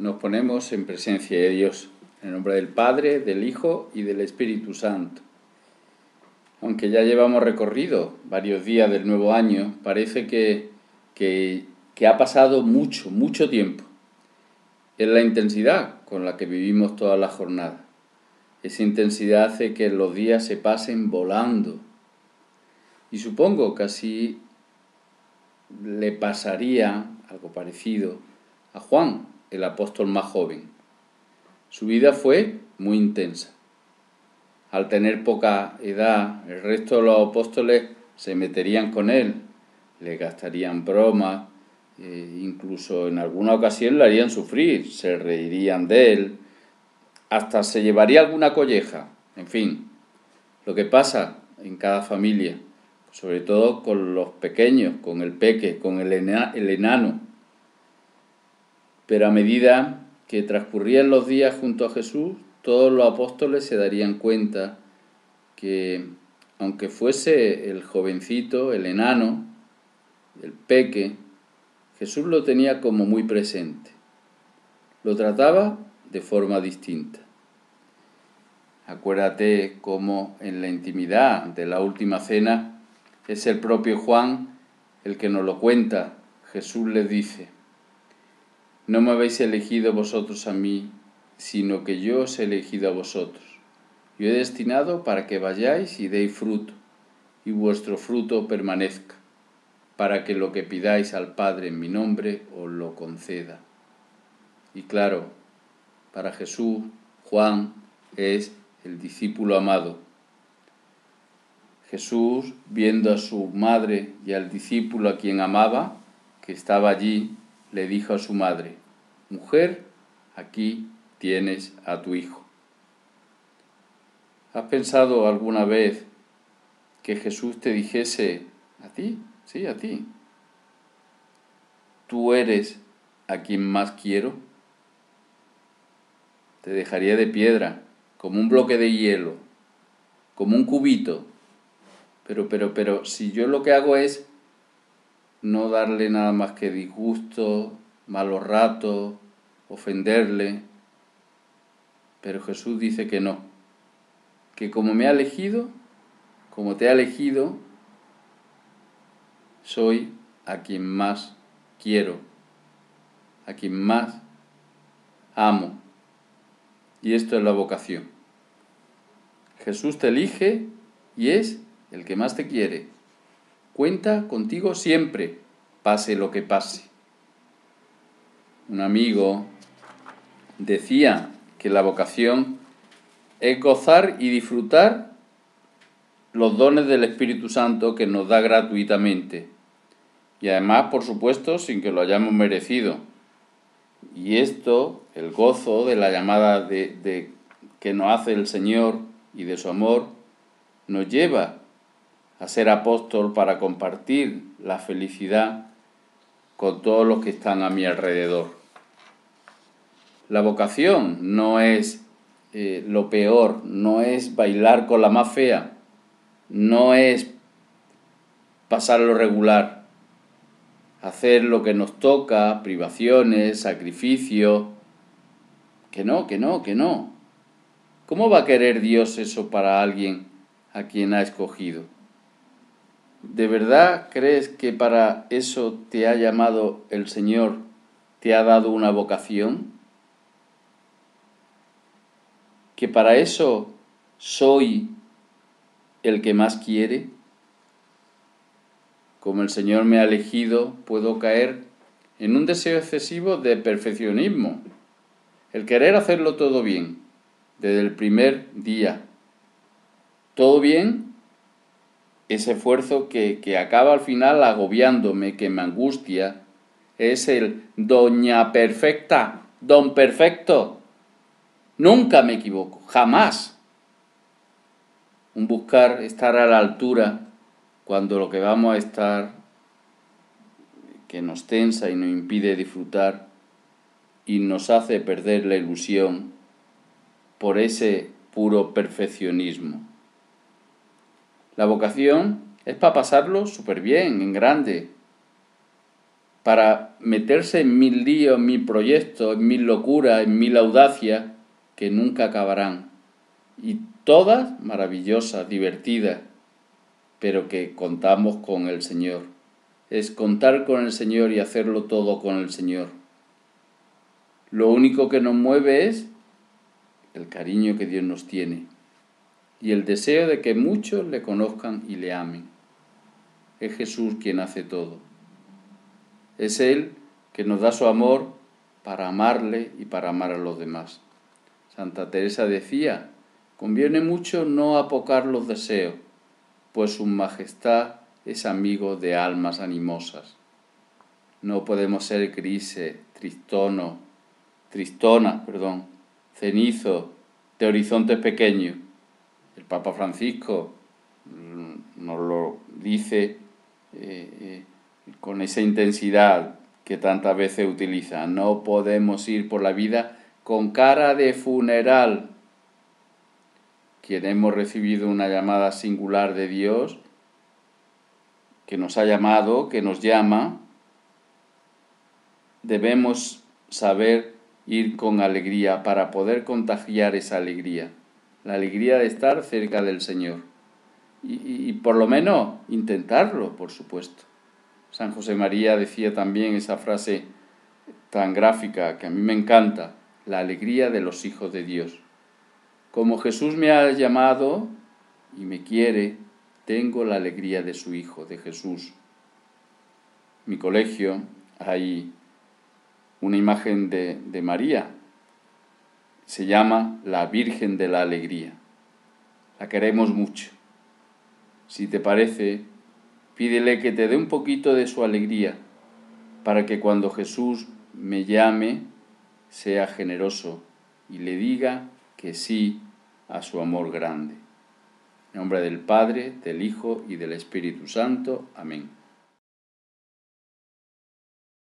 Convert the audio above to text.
nos ponemos en presencia de Dios, en el nombre del Padre, del Hijo y del Espíritu Santo. Aunque ya llevamos recorrido varios días del nuevo año, parece que, que, que ha pasado mucho, mucho tiempo. Es la intensidad con la que vivimos toda la jornada. Esa intensidad hace que los días se pasen volando. Y supongo que así le pasaría algo parecido a Juan, el apóstol más joven. Su vida fue muy intensa. Al tener poca edad, el resto de los apóstoles se meterían con él, le gastarían bromas, eh, incluso en alguna ocasión le harían sufrir, se reirían de él, hasta se llevaría alguna colleja, en fin, lo que pasa en cada familia, sobre todo con los pequeños, con el peque, con el, el enano. Pero a medida que transcurrían los días junto a Jesús, todos los apóstoles se darían cuenta que aunque fuese el jovencito, el enano, el peque, Jesús lo tenía como muy presente. Lo trataba de forma distinta. Acuérdate cómo en la intimidad de la última cena es el propio Juan el que nos lo cuenta. Jesús le dice, no me habéis elegido vosotros a mí, sino que yo os he elegido a vosotros. Yo he destinado para que vayáis y deis fruto, y vuestro fruto permanezca, para que lo que pidáis al Padre en mi nombre os lo conceda. Y claro, para Jesús, Juan es el discípulo amado. Jesús, viendo a su madre y al discípulo a quien amaba, que estaba allí, le dijo a su madre, Mujer, aquí tienes a tu hijo. ¿Has pensado alguna vez que Jesús te dijese a ti? Sí, a ti. Tú eres a quien más quiero. Te dejaría de piedra, como un bloque de hielo, como un cubito. Pero, pero, pero, si yo lo que hago es no darle nada más que disgusto, malos ratos, ofenderle. Pero Jesús dice que no, que como me ha elegido, como te ha elegido, soy a quien más quiero, a quien más amo. Y esto es la vocación. Jesús te elige y es el que más te quiere. Cuenta contigo siempre, pase lo que pase. Un amigo decía que la vocación es gozar y disfrutar los dones del Espíritu Santo que nos da gratuitamente. Y además, por supuesto, sin que lo hayamos merecido. Y esto, el gozo de la llamada de, que nos hace el Señor y de su amor, nos lleva a ser apóstol para compartir la felicidad con todos los que están a mi alrededor. La vocación no es eh, lo peor, no es bailar con la más fea, no es pasar lo regular, hacer lo que nos toca, privaciones, sacrificio. Que no, que no, que no. ¿Cómo va a querer Dios eso para alguien a quien ha escogido? ¿De verdad crees que para eso te ha llamado el Señor, te ha dado una vocación? Que para eso soy el que más quiere? Como el Señor me ha elegido, puedo caer en un deseo excesivo de perfeccionismo, el querer hacerlo todo bien, desde el primer día. Todo bien, ese esfuerzo que, que acaba al final agobiándome, que me angustia, es el doña perfecta, don perfecto, Nunca me equivoco, jamás. Un buscar estar a la altura cuando lo que vamos a estar que nos tensa y nos impide disfrutar y nos hace perder la ilusión por ese puro perfeccionismo. La vocación es para pasarlo súper bien, en grande. para meterse en mil líos, en mil proyectos, en mil locuras, en mil audacias que nunca acabarán. Y todas maravillosas, divertidas, pero que contamos con el Señor. Es contar con el Señor y hacerlo todo con el Señor. Lo único que nos mueve es el cariño que Dios nos tiene y el deseo de que muchos le conozcan y le amen. Es Jesús quien hace todo. Es Él que nos da su amor para amarle y para amar a los demás. Santa Teresa decía, conviene mucho no apocar los deseos, pues su majestad es amigo de almas animosas. No podemos ser grises, tristono, tristona, perdón, cenizo, de horizontes pequeños. El Papa Francisco mm, nos lo dice eh, eh, con esa intensidad que tantas veces utiliza. No podemos ir por la vida con cara de funeral. Quien hemos recibido una llamada singular de Dios, que nos ha llamado, que nos llama, debemos saber ir con alegría para poder contagiar esa alegría, la alegría de estar cerca del Señor. Y, por lo menos intentarlo, por supuesto. San José María decía también esa frase tan gráfica que a mí me encanta, la alegría de los hijos de Dios. Como Jesús me ha llamado y me quiere, tengo la alegría de su Hijo, de Jesús. mi colegio hay una imagen de, de María. Se llama la Virgen de la Alegría. La queremos mucho. Si te parece, pídele que te dé un poquito de su alegría para que cuando Jesús me llame sea generoso y le diga que sí a su amor grande. En nombre del Padre, del Hijo y del Espíritu Santo. Amén.